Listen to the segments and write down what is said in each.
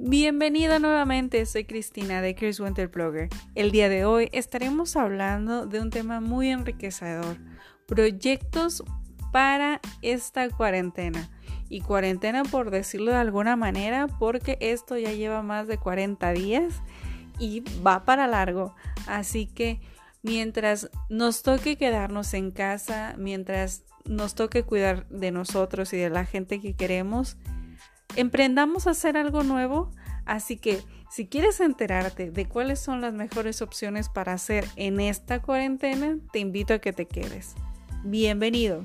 Bienvenida nuevamente, soy Cristina de Chris Winter Blogger. El día de hoy estaremos hablando de un tema muy enriquecedor, proyectos para esta cuarentena. Y cuarentena por decirlo de alguna manera, porque esto ya lleva más de 40 días y va para largo. Así que mientras nos toque quedarnos en casa, mientras nos toque cuidar de nosotros y de la gente que queremos, emprendamos a hacer algo nuevo. Así que si quieres enterarte de cuáles son las mejores opciones para hacer en esta cuarentena, te invito a que te quedes. Bienvenido.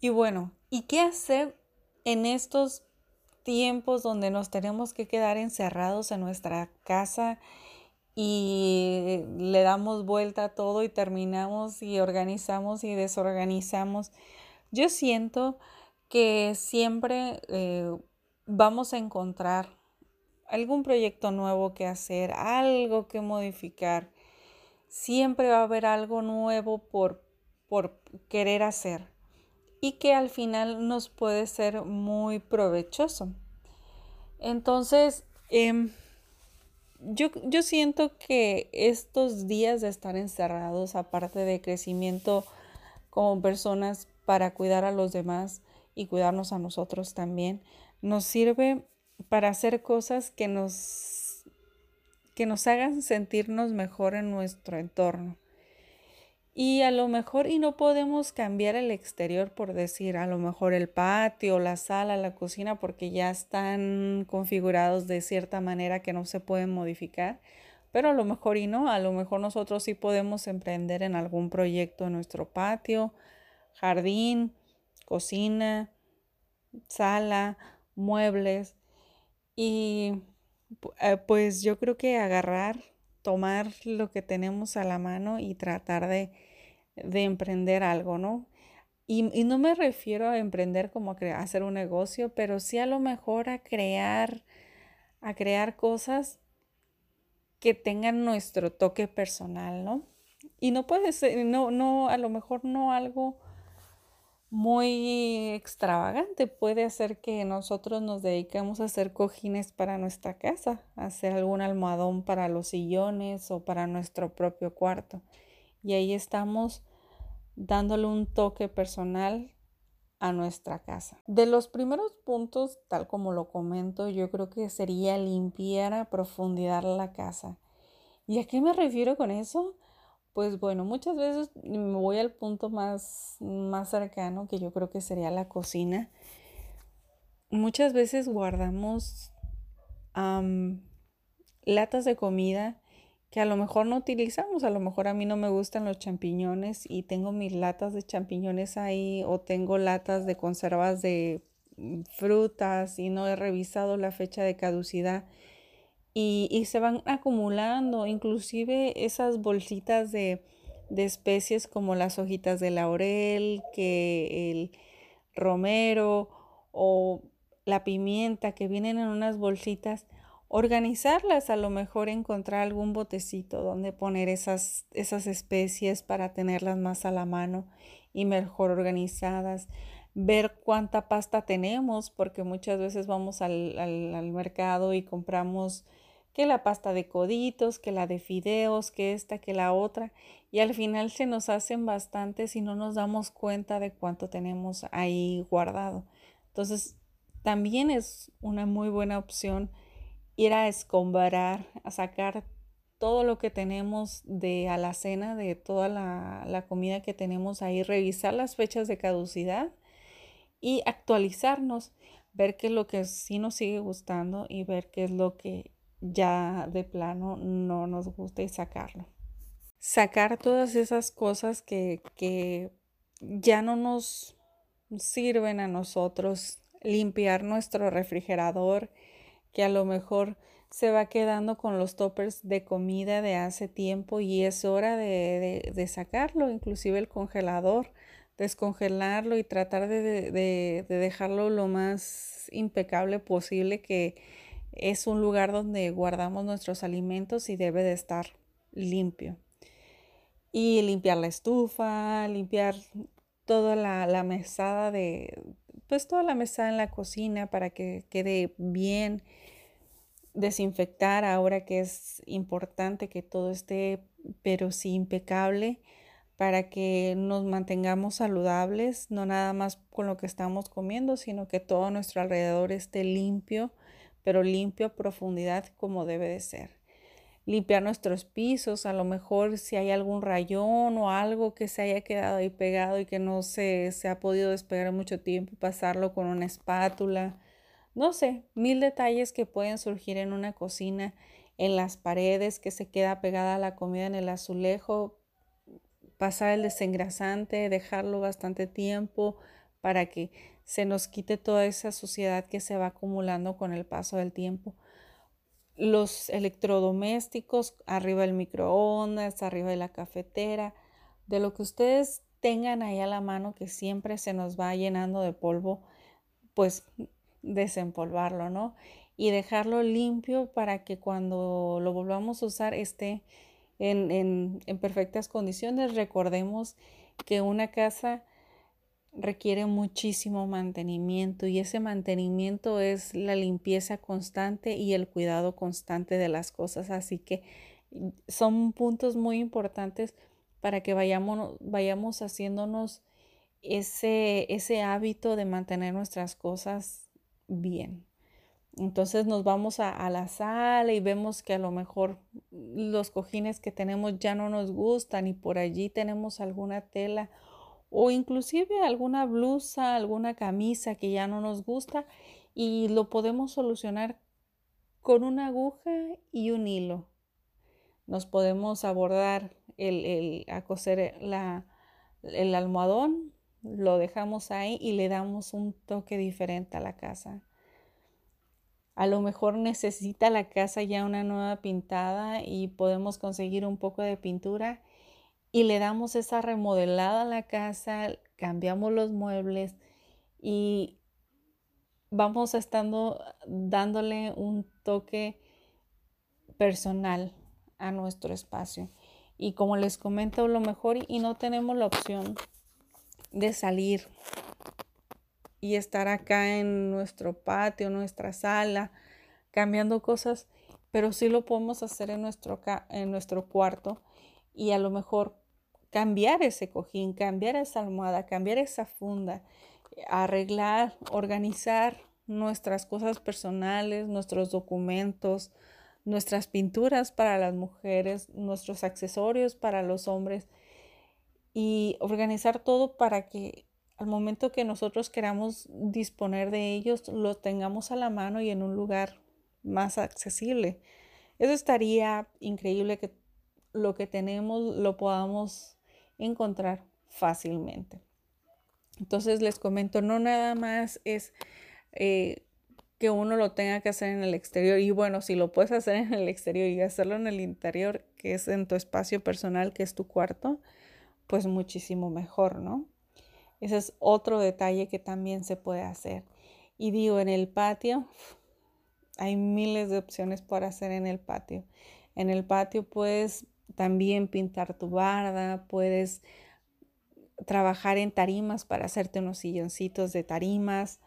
Y bueno, ¿y qué hacer en estos tiempos donde nos tenemos que quedar encerrados en nuestra casa y le damos vuelta a todo y terminamos y organizamos y desorganizamos? Yo siento que siempre eh, vamos a encontrar algún proyecto nuevo que hacer, algo que modificar. Siempre va a haber algo nuevo por, por querer hacer y que al final nos puede ser muy provechoso. Entonces, em, yo, yo siento que estos días de estar encerrados, aparte de crecimiento como personas para cuidar a los demás y cuidarnos a nosotros también, nos sirve para hacer cosas que nos, que nos hagan sentirnos mejor en nuestro entorno. Y a lo mejor, y no podemos cambiar el exterior por decir, a lo mejor el patio, la sala, la cocina, porque ya están configurados de cierta manera que no se pueden modificar. Pero a lo mejor y no, a lo mejor nosotros sí podemos emprender en algún proyecto en nuestro patio, jardín, cocina, sala, muebles. Y eh, pues yo creo que agarrar, tomar lo que tenemos a la mano y tratar de de emprender algo, ¿no? Y, no me refiero a emprender como a hacer un negocio, pero sí a lo mejor a crear, a crear cosas que tengan nuestro toque personal, ¿no? Y no puede ser, no, no, a lo mejor no algo muy extravagante. Puede ser que nosotros nos dediquemos a hacer cojines para nuestra casa, hacer algún almohadón para los sillones o para nuestro propio cuarto. Y ahí estamos dándole un toque personal a nuestra casa. De los primeros puntos, tal como lo comento, yo creo que sería limpiar a profundidad la casa. ¿Y a qué me refiero con eso? Pues bueno, muchas veces me voy al punto más, más cercano, que yo creo que sería la cocina. Muchas veces guardamos latas de comida que a lo mejor no utilizamos, a lo mejor a mí no me gustan los champiñones y tengo mis latas de champiñones ahí o tengo latas de conservas de mm, frutas y no he revisado la fecha de caducidad. Y, se van acumulando, inclusive esas bolsitas de, de especies como las hojitas de laurel, que el romero o la pimienta que vienen en unas bolsitas organizarlas, a lo mejor encontrar algún botecito donde poner esas, esas especies para tenerlas más a la mano y mejor organizadas, ver cuánta pasta tenemos, porque muchas veces vamos al, al, mercado y compramos que la pasta de coditos, que la de fideos, que esta, que la otra, y al final se nos hacen bastantes y no nos damos cuenta de cuánto tenemos ahí guardado. Entonces, también es una muy buena opción ir a escombrar, a sacar todo lo que tenemos de alacena, de toda la, comida que tenemos ahí, revisar las fechas de caducidad y actualizarnos, ver qué es lo que sí nos sigue gustando y ver qué es lo que ya de plano no nos gusta y sacarlo. Sacar todas esas cosas que, que ya no nos sirven a nosotros, limpiar nuestro refrigerador, que a lo mejor se va quedando con los toppers de comida de hace tiempo y es hora de, sacarlo, inclusive el congelador, descongelarlo y tratar de, de, dejarlo lo más impecable posible que es un lugar donde guardamos nuestros alimentos y debe de estar limpio. y limpiar la estufa, limpiar toda la, la mesada de, pues toda la mesada en la cocina para que quede bien, desinfectar ahora que es importante que todo esté, pero sí impecable para que nos mantengamos saludables, no nada más con lo que estamos comiendo, sino que todo nuestro alrededor esté limpio, pero limpio a profundidad como debe de ser. Limpiar nuestros pisos, a lo mejor si hay algún rayón o algo que se haya quedado ahí pegado y que no se, se ha podido despegar mucho tiempo, pasarlo con una espátula. No sé, mil detalles que pueden surgir en una cocina, en las paredes, que se queda pegada la comida en el azulejo, pasar el desengrasante, dejarlo bastante tiempo para que se nos quite toda esa suciedad que se va acumulando con el paso del tiempo. Los electrodomésticos, arriba del microondas, arriba de la cafetera, de lo que ustedes tengan ahí a la mano que siempre se nos va llenando de polvo, pues desempolvarlo, ¿no? Y dejarlo limpio para que cuando lo volvamos a usar esté en, perfectas condiciones. Recordemos que una casa requiere muchísimo mantenimiento y ese mantenimiento es la limpieza constante y el cuidado constante de las cosas. Así que mm, son puntos muy importantes para que vayamos, vayamos haciéndonos ese, ese hábito de mantener nuestras cosas bien. Entonces nos vamos a, la sala y vemos que a lo mejor los cojines que tenemos ya no nos gustan y por allí tenemos alguna tela o inclusive alguna blusa, alguna camisa que ya no nos gusta y lo podemos solucionar con una aguja y un hilo. Nos podemos abordar el, a coser el almohadón, lo dejamos ahí y le damos un toque diferente a la casa. A lo mejor necesita la casa ya una nueva pintada y podemos conseguir un poco de pintura y le damos esa remodelada a la casa, cambiamos los muebles y vamos estando dándole un toque personal a nuestro espacio. Y como les comento, lo mejor y no tenemos la opción de salir y estar acá en nuestro patio, nuestra sala, cambiando cosas, pero sí lo podemos hacer en nuestro, en nuestro cuarto y a lo mejor cambiar ese cojín, cambiar esa almohada, cambiar esa funda, arreglar, organizar nuestras cosas personales, nuestros documentos, nuestras pinturas para las mujeres, nuestros accesorios para los hombres y organizar todo para que al momento que nosotros queramos disponer de ellos, los tengamos a la mano y en un lugar más accesible. Eso estaría increíble que lo que tenemos lo podamos encontrar fácilmente. Entonces les comento, no nada más es eh, que uno lo tenga que hacer en el exterior. Y bueno, si lo puedes hacer en el exterior y hacerlo en el interior, que es en tu espacio personal, que es tu cuarto, pues muchísimo mejor, ¿no? Ese es otro detalle que también se puede hacer. Y digo, en el patio hay miles de opciones para hacer en el patio. En el patio puedes también pintar tu barda, puedes trabajar en tarimas para hacerte unos silloncitos de tarimas,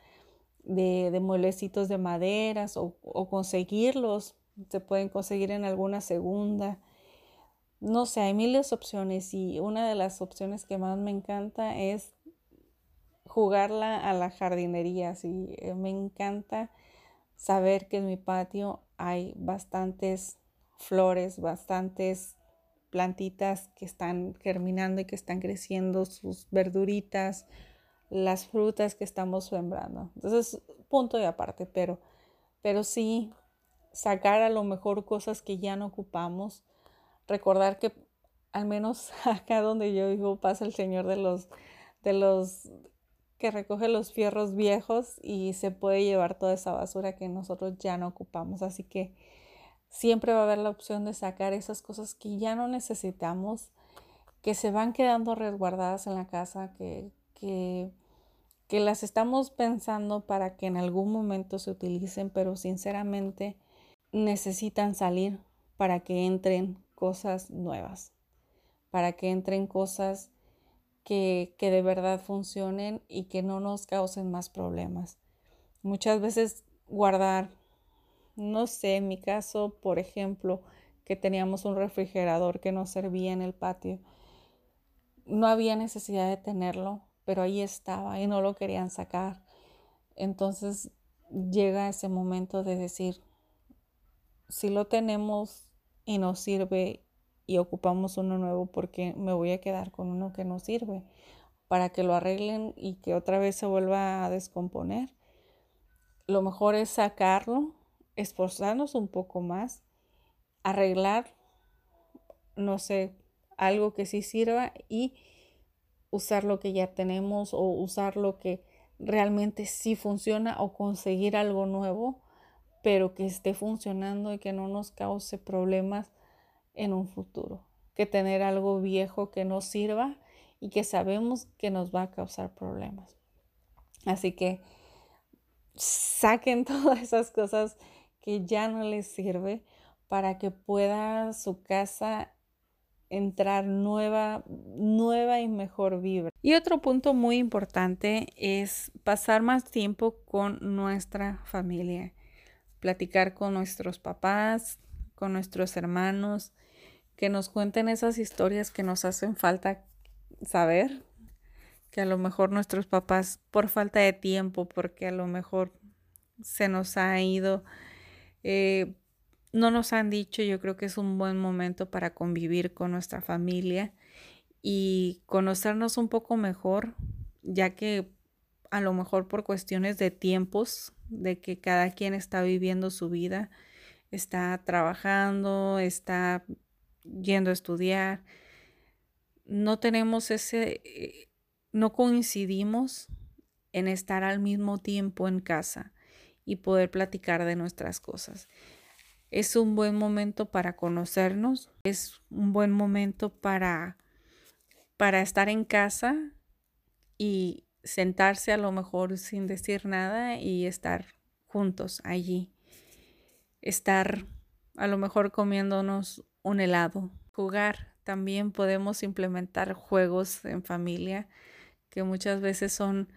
de, de mueblecitos de maderas o, o conseguirlos. Se pueden conseguir en alguna segunda. No sé, hay miles de opciones y una de las opciones que más me encanta es jugarla a la jardinería. Sí, eh, me encanta saber que en mi patio hay bastantes flores, bastantes plantitas que están germinando y que están creciendo, sus verduritas, las frutas que estamos sembrando. Entonces, punto de aparte, pero, pero sí sacar a lo mejor cosas que ya no ocupamos, recordar que al menos acá donde yo vivo pasa el Señor de los de los que recoge los fierros viejos y se puede llevar toda esa basura que nosotros ya no ocupamos. Así que siempre va a haber la opción de sacar esas cosas que ya no necesitamos, que se van quedando resguardadas en la casa, que, que, que las estamos pensando para que en algún momento se utilicen, pero sinceramente necesitan salir para que entren cosas nuevas. para que entren cosas que, que de verdad funcionen y que no nos causen más problemas. Muchas veces guardar, no sé, en mi caso, por ejemplo, que teníamos un refrigerador que no servía en el patio. No había necesidad de tenerlo, pero ahí estaba y no lo querían sacar. Entonces llega ese momento de decir, si lo tenemos y nos sirve y ocupamos uno nuevo, porque me voy a quedar con uno que no sirve? Para que lo arreglen y que otra vez se vuelva a descomponer. Lo mejor es sacarlo, esforzarnos un poco más, arreglar, no sé, algo que sí sirva y usar lo que ya tenemos o usar lo que realmente sí funciona o conseguir algo nuevo, pero que esté funcionando y que no nos cause problemas en un futuro. Que tener algo viejo que no sirva y que sabemos que nos va a causar problemas. Así que saquen todas esas cosas que ya no les sirve para que pueda su casa entrar nueva, nueva y mejor vibra. Y otro punto muy importante es pasar más tiempo con nuestra familia, platicar con nuestros papás, con nuestros hermanos, que nos cuenten esas historias que nos hacen falta saber, que a lo mejor nuestros papás por falta de tiempo, porque a lo mejor se nos ha ido eh, no nos han dicho, yo creo que es un buen momento para convivir con nuestra familia y conocernos un poco mejor, ya que a lo mejor por cuestiones de tiempos, de que cada quien está viviendo su vida, está trabajando, está yendo a estudiar, no tenemos ese, eh, no coincidimos en estar al mismo tiempo en casa y poder platicar de nuestras cosas. Es un buen momento para conocernos, es un buen momento para, para estar en casa y sentarse a lo mejor sin decir nada y estar juntos allí. Estar a lo mejor comiéndonos un helado. Jugar. También podemos implementar juegos en familia que muchas veces son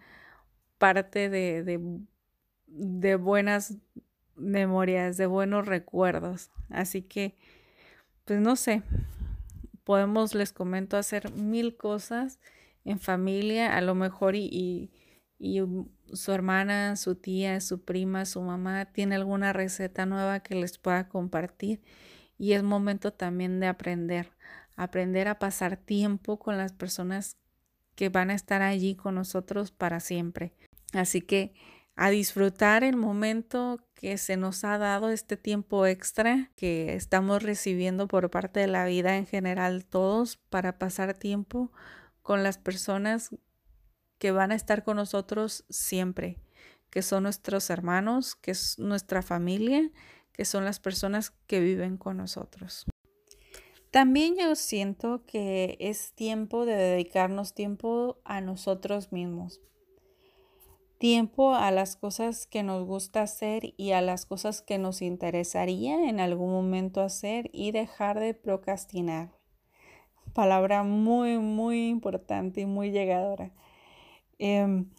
parte de, de, de buenas memorias, de buenos recuerdos. Así que, pues no sé, podemos, les comento, hacer mil cosas en familia, a lo mejor y, y, su hermana, su tía, su prima, su mamá tiene alguna receta nueva que les pueda compartir y es momento también de aprender, aprender a pasar tiempo con las personas que van a estar allí con nosotros para siempre. Así que a disfrutar el momento que se nos ha dado este tiempo extra que estamos recibiendo por parte de la vida en general todos para pasar tiempo con las personas que van a estar con nosotros siempre, que son nuestros hermanos, que es nuestra familia, que son las personas que viven con nosotros. También yo siento que es tiempo de dedicarnos tiempo a nosotros mismos tiempo a las cosas que nos gusta hacer y a las cosas que nos interesaría en algún momento hacer y dejar de procrastinar. Palabra muy, muy importante y muy llegadora. Em,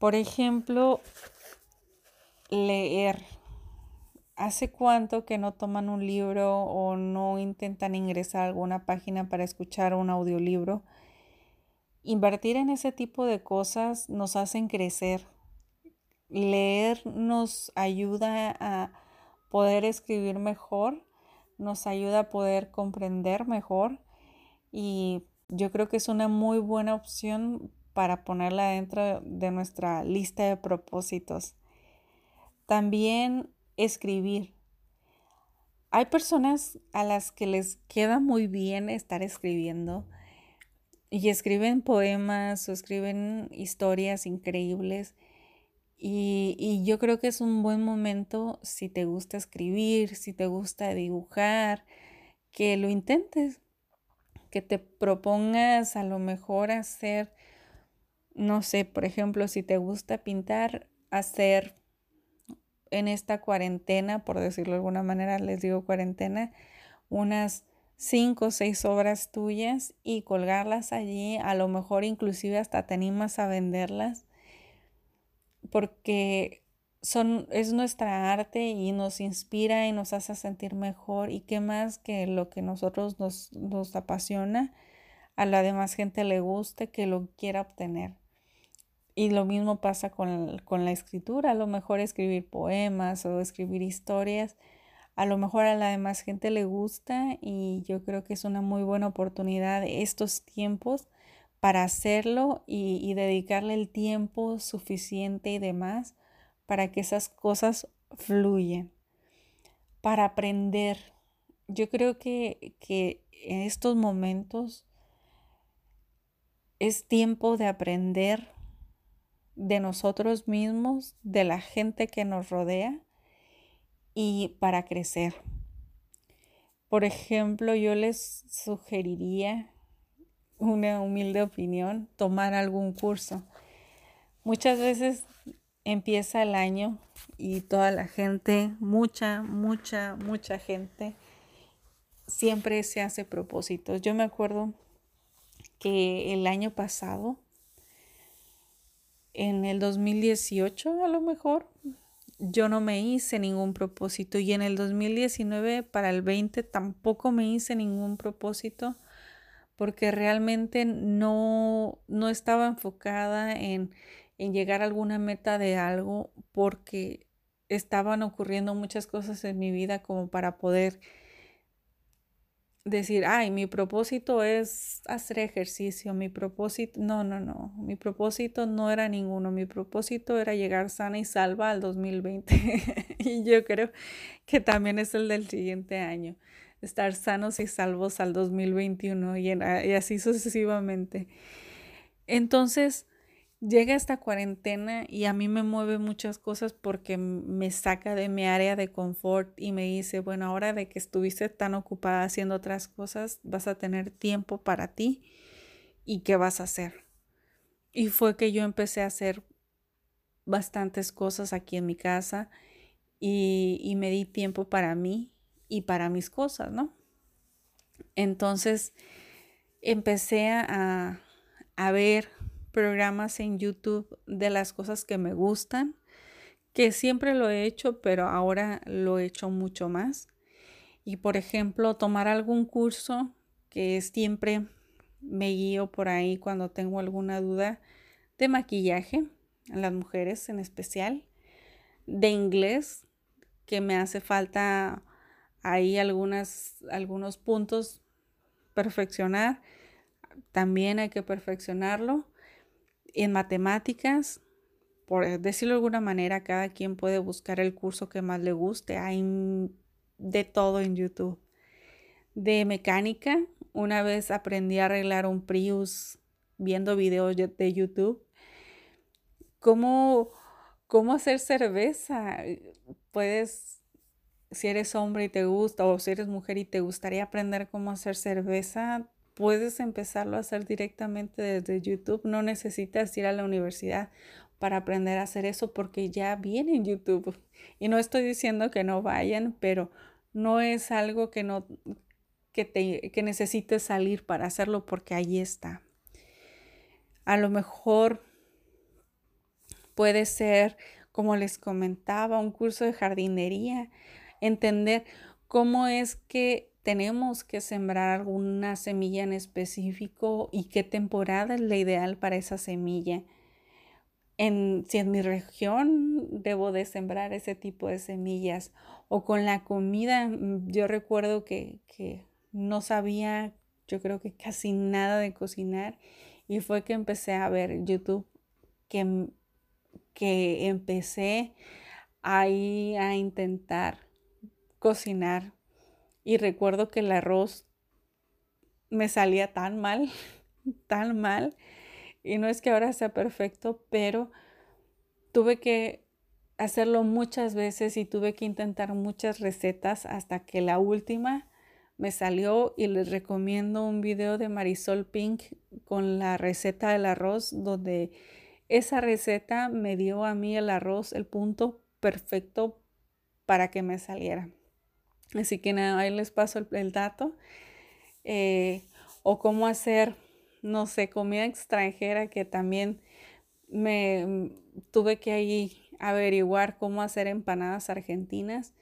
por ejemplo, leer. ¿Hace cuánto que no toman un libro o no intentan ingresar a alguna página para escuchar un audiolibro? Invertir en ese tipo de cosas nos hacen crecer, leer nos ayuda a poder escribir mejor, nos ayuda a poder comprender mejor y yo creo que es una muy buena opción para ponerla dentro de nuestra lista de propósitos. También escribir. Hay personas a las que les queda muy bien estar escribiendo y escriben poemas o escriben historias increíbles y, yo creo que es un buen momento si te gusta escribir, si te gusta dibujar, que lo intentes, que te propongas a lo mejor hacer, no sé, por ejemplo, si te gusta pintar, hacer en esta cuarentena, por decirlo de alguna manera, les digo cuarentena, unas cinco o seis obras tuyas y colgarlas allí, a lo mejor inclusive hasta te animas a venderlas, porque son, es nuestra arte y nos inspira y nos hace sentir mejor y qué más que lo que nosotros nos, nos apasiona, a la demás gente le guste, que lo quiera obtener. Y lo mismo pasa con, con la escritura, a lo mejor escribir poemas o escribir historias a lo mejor a la demás gente le gusta y yo creo que es una muy buena oportunidad estos tiempos para hacerlo y, dedicarle el tiempo suficiente y demás para que esas cosas fluyan, para aprender. Yo creo que, que en estos momentos es tiempo de aprender de nosotros mismos, de la gente que nos rodea y para crecer. Por ejemplo, yo les sugeriría una humilde opinión, tomar algún curso. Muchas veces empieza el año y toda la gente, mucha, mucha, mucha gente, siempre se hace propósitos. Yo me acuerdo que el año pasado, en el 2018 a lo mejor, yo no me hice ningún propósito y en el 2019 para el 20 tampoco me hice ningún propósito porque realmente no, no estaba enfocada en, en llegar a alguna meta de algo porque estaban ocurriendo muchas cosas en mi vida como para poder decir, ay, mi propósito es hacer ejercicio, mi propósito, no, no, no, mi propósito no era ninguno, mi propósito era llegar sana y salva al 2020 y yo creo que también es el del siguiente año, estar sanos y salvos al 2021 y, y así sucesivamente. Entonces, llega esta cuarentena y a mí me mueve muchas cosas porque me saca de mi área de confort y me dice, bueno, ahora de que estuviste tan ocupada haciendo otras cosas, vas a tener tiempo para ti y qué vas a hacer. Y fue que yo empecé a hacer bastantes cosas aquí en mi casa y, y me di tiempo para mí y para mis cosas, ¿no? Entonces empecé a, a ver programas en YouTube de las cosas que me gustan, que siempre lo he hecho, pero ahora lo he hecho mucho más. Y por ejemplo, tomar algún curso que siempre me guío por ahí cuando tengo alguna duda de maquillaje, las mujeres en especial, de inglés, que me hace falta ahí algunos puntos perfeccionar. También hay que perfeccionarlo en matemáticas, por decirlo de alguna manera, cada quien puede buscar el curso que más le guste. Hay de todo en YouTube. De mecánica, una vez aprendí a arreglar un Prius viendo videos de YouTube. ¿Cómo, cómo hacer cerveza? Puedes, si eres hombre y te gusta, o si eres mujer y te gustaría aprender cómo hacer cerveza, puedes empezarlo a hacer directamente desde YouTube. No necesitas ir a la universidad para aprender a hacer eso porque ya viene en YouTube. Y no estoy diciendo que no vayan, pero no es algo que no que te que necesites salir para hacerlo porque ahí está. A lo mejor puede ser, como les comentaba, un curso de jardinería, entender cómo es que tenemos que sembrar alguna semilla en específico y qué temporada es la ideal para esa semilla. En, si en mi región debo de sembrar ese tipo de semillas o con la comida, mm, yo recuerdo que, que no sabía, yo creo que casi nada de cocinar y fue que empecé a ver YouTube, que, que empecé ahí a intentar cocinar y recuerdo que el arroz me salía tan mal, tan mal. Y no es que ahora sea perfecto, pero tuve que hacerlo muchas veces y tuve que intentar muchas recetas hasta que la última me salió y les recomiendo un video de Marisol Pink con la receta del arroz donde esa receta me dio a mí el arroz el punto perfecto para que me saliera. Así que nada, ahí les paso el, dato. eh, o cómo hacer, no sé, comida extranjera que también me mm, tuve que ahí averiguar cómo hacer empanadas argentinas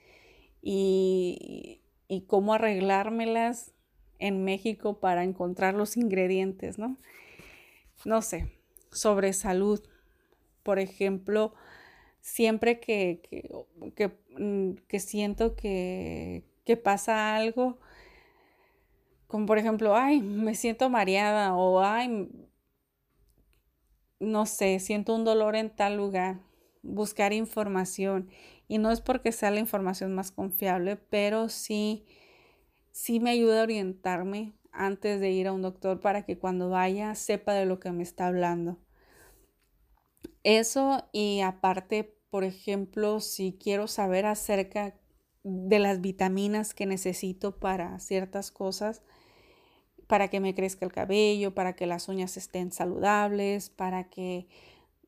y, y cómo arreglármelas en México para encontrar los ingredientes, ¿no? No sé, sobre salud. Por ejemplo, siempre que, que, mm, siento que, que pasa algo, como por ejemplo, ay, me siento mareada o ay, no sé, siento un dolor en tal lugar, buscar información. Y no es porque sea la información más confiable, pero sí, sí me ayuda a orientarme antes de ir a un doctor para que cuando vaya sepa de lo que me está hablando. Eso y aparte, por ejemplo, si quiero saber acerca de las vitaminas que necesito para ciertas cosas, para que me crezca el cabello, para que las uñas estén saludables, para que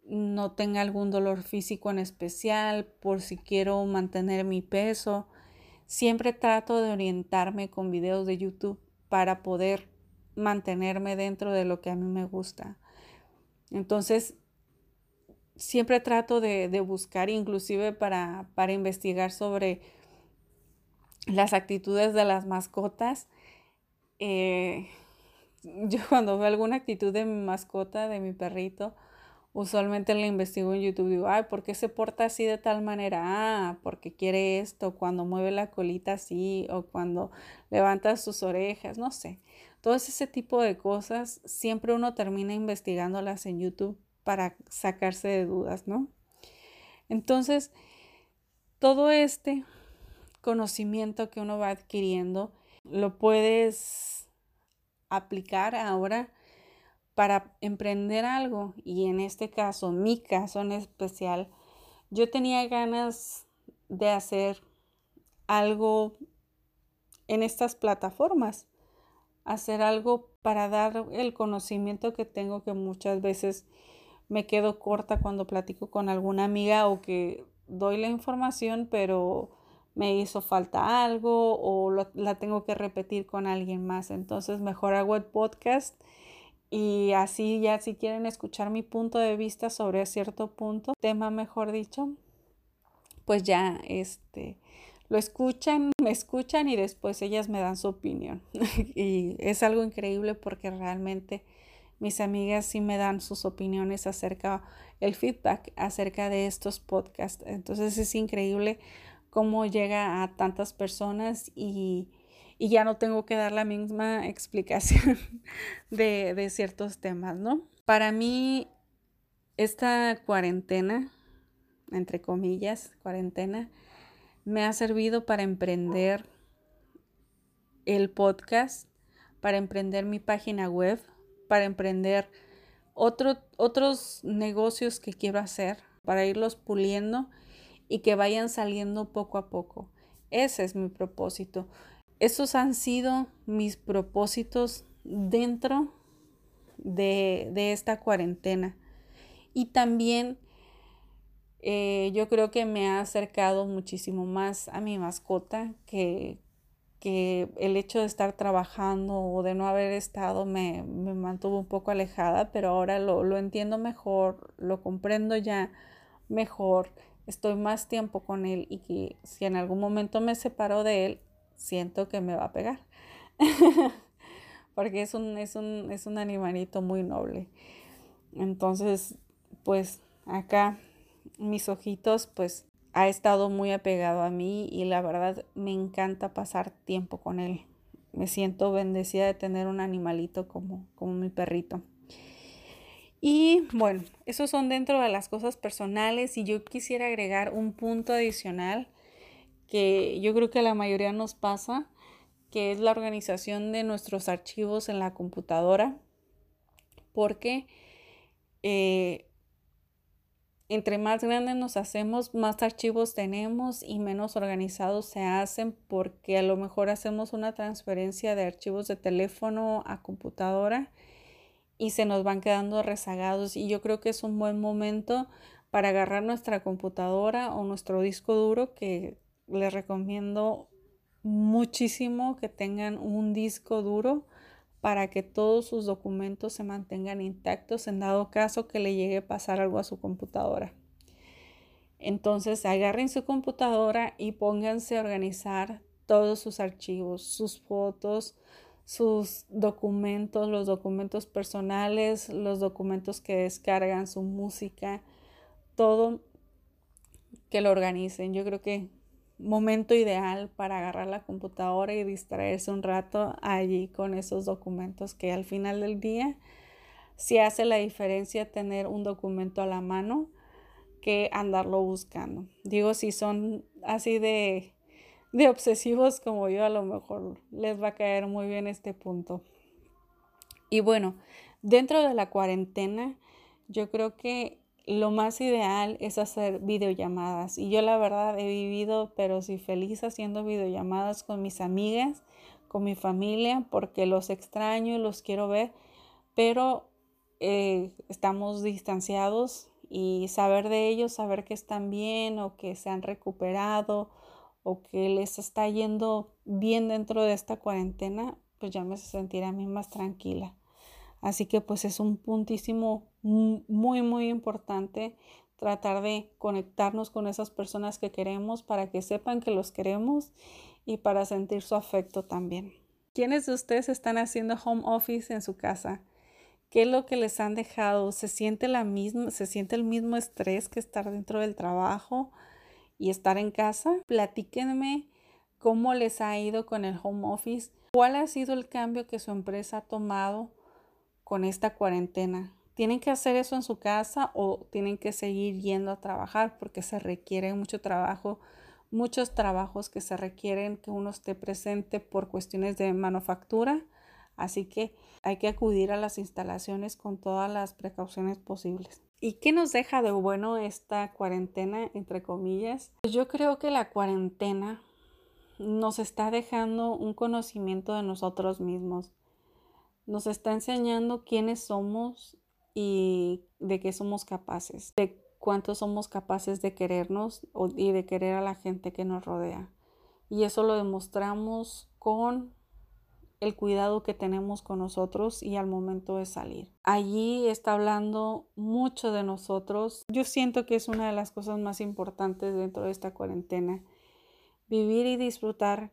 no tenga algún dolor físico en especial, por si quiero mantener mi peso. Siempre trato de orientarme con videos de YouTube para poder mantenerme dentro de lo que a mí me gusta. Entonces, siempre trato de, buscar, inclusive para, para investigar sobre las actitudes de las mascotas eh, yo cuando veo alguna actitud de mi mascota, de mi perrito, usualmente la investigo en YouTube. Digo, ay, ¿por qué se porta así de tal manera? Ah, porque quiere esto, cuando mueve la colita así, o cuando levanta sus orejas, no sé. Todo ese tipo de cosas, siempre uno termina investigándolas en YouTube para sacarse de dudas, ¿no? Entonces, todo este conocimiento que uno va adquiriendo, lo puedes aplicar ahora para emprender algo y en este caso, mi caso en especial, yo tenía ganas de hacer algo en estas plataformas, hacer algo para dar el conocimiento que tengo que muchas veces me quedo corta cuando platico con alguna amiga o que doy la información, pero me hizo falta algo o la tengo que repetir con alguien más. Entonces mejor hago el podcast y así ya si quieren escuchar mi punto de vista sobre cierto punto, tema mejor dicho, pues ya este lo escuchan, me escuchan y después ellas me dan su opinión. y es algo increíble porque realmente mis amigas sí me dan sus opiniones acerca, el feedback acerca de estos podcasts. Entonces es increíble cómo llega a tantas personas y, ya no tengo que dar la misma explicación de, de ciertos temas, ¿no? Para mí, esta cuarentena, entre comillas, cuarentena, me ha servido para emprender el podcast, para emprender mi página web, para emprender otros negocios que quiero hacer, para irlos puliendo y que vayan saliendo poco a poco. Ese es mi propósito. Esos han sido mis propósitos dentro de, esta cuarentena. Y también eh, yo creo que me ha acercado muchísimo más a mi mascota que, que el hecho de estar trabajando o de no haber estado me, mantuvo un poco alejada, pero ahora lo, lo entiendo mejor, lo comprendo ya mejor estoy más tiempo con él y que si en algún momento me separo de él, siento que me va a pegar. Porque es un, es, un, es un animalito muy noble. Entonces, pues acá mis ojitos, pues ha estado muy apegado a mí y la verdad me encanta pasar tiempo con él. Me siento bendecida de tener un animalito como, como mi perrito. Y bueno, esos son dentro de las cosas personales y yo quisiera agregar un punto adicional que yo creo que la mayoría nos pasa, que es la organización de nuestros archivos en la computadora, porque eh, entre más grandes nos hacemos, más archivos tenemos y menos organizados se hacen porque a lo mejor hacemos una transferencia de archivos de teléfono a computadora y se nos van quedando rezagados. Y yo creo que es un buen momento para agarrar nuestra computadora o nuestro disco duro que les recomiendo muchísimo que tengan un disco duro para que todos sus documentos se mantengan intactos en dado caso que le llegue a pasar algo a su computadora. Entonces agarren su computadora y pónganse a organizar todos sus archivos, sus fotos, sus documentos, los documentos personales, los documentos que descargan, su música, todo que lo organicen. Yo creo que momento ideal para agarrar la computadora y distraerse un rato allí con esos documentos que al final del día sí hace la diferencia tener un documento a la mano que andarlo buscando. Digo, si son así de, de obsesivos como yo, a lo mejor les va a caer muy bien este punto. Y bueno, dentro de la cuarentena, yo creo que lo más ideal es hacer videollamadas. Y yo la verdad he vivido, pero sí feliz haciendo videollamadas con mis amigas, con mi familia, porque los extraño y los quiero ver, pero eh, estamos distanciados y saber de ellos, saber que están bien o que se han recuperado o que les está yendo bien dentro de esta cuarentena, pues ya me sentiré a mí más tranquila. Así que pues es un puntísimo muy, muy importante tratar de conectarnos con esas personas que queremos para que sepan que los queremos y para sentir su afecto también. ¿Quiénes de ustedes están haciendo home office en su casa? ¿Qué es lo que les han dejado? ¿Se siente, la misma, ¿Se siente el mismo estrés que estar dentro del trabajo y estar en casa? Platíquenme cómo les ha ido con el home office. ¿Cuál ha sido el cambio que su empresa ha tomado con esta cuarentena. ¿Tienen que hacer eso en su casa o tienen que seguir yendo a trabajar porque se requiere mucho trabajo, muchos trabajos que se requieren que uno esté presente por cuestiones de manufactura? Así que hay que acudir a las instalaciones con todas las precauciones posibles. ¿Y qué nos deja de bueno esta cuarentena, entre comillas? Pues yo creo que la cuarentena nos está dejando un conocimiento de nosotros mismos nos está enseñando quiénes somos y de qué somos capaces, de cuánto somos capaces de querernos y de querer a la gente que nos rodea. Y eso lo demostramos con el cuidado que tenemos con nosotros y al momento de salir. Allí está hablando mucho de nosotros. Yo siento que es una de las cosas más importantes dentro de esta cuarentena. Vivir y disfrutar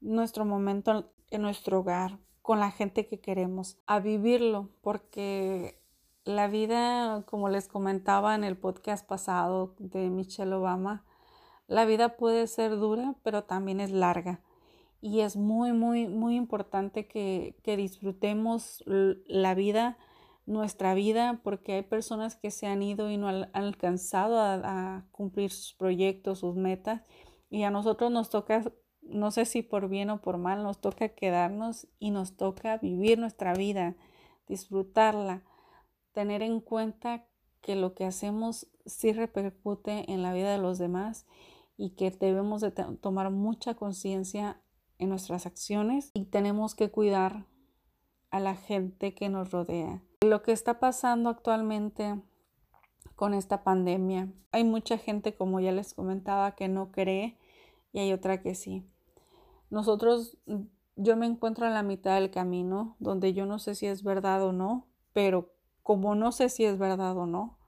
nuestro momento en nuestro hogar, con la gente que queremos, a vivirlo, porque la vida, como les comentaba en el podcast pasado de Michelle Obama, la vida puede ser dura, pero también es larga. Y es muy, muy, muy importante que, disfrutemos la vida, nuestra vida, porque hay personas que se han ido y no han alcanzado a, a cumplir sus proyectos, sus metas. Y a nosotros nos toca no sé si por bien o por mal, nos toca quedarnos y nos toca vivir nuestra vida, disfrutarla, tener en cuenta que lo que hacemos sí repercute en la vida de los demás y que debemos de tomar mucha conciencia en nuestras acciones y tenemos que cuidar a la gente que nos rodea. Lo que está pasando actualmente con esta pandemia, hay mucha gente, como ya les comentaba, que no cree y hay otra que sí. Nosotros, yo me encuentro en la mitad del camino, donde yo no sé si es verdad o no, pero como no sé si es verdad o no,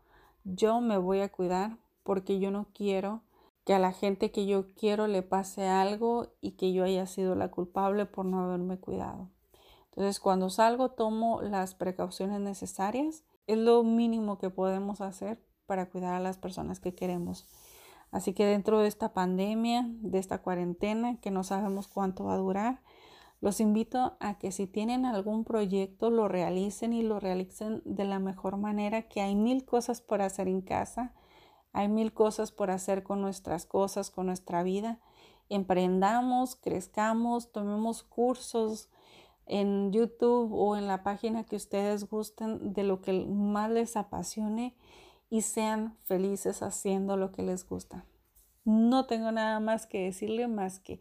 yo me voy a cuidar porque yo no quiero que a la gente que yo quiero le pase algo y que yo haya sido la culpable por no haberme cuidado. Entonces, cuando salgo, tomo las precauciones necesarias. Es lo mínimo que podemos hacer para cuidar a las personas que queremos. Así que dentro de esta pandemia, de esta cuarentena, que no sabemos cuánto va a durar, los invito a que si tienen algún proyecto lo realicen y lo realicen de la mejor manera, que hay mil cosas por hacer en casa, hay mil cosas por hacer con nuestras cosas, con nuestra vida. Emprendamos, crezcamos, tomemos cursos en YouTube o en la página que ustedes gusten de lo que más les apasione y sean felices haciendo lo que les gusta. No tengo nada más que decirle más que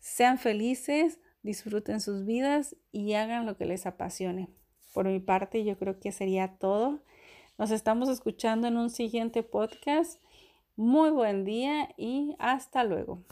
sean felices, disfruten sus vidas y hagan lo que les apasione. Por mi parte, yo creo que sería todo. Nos estamos escuchando en un siguiente podcast. Muy buen día y hasta luego.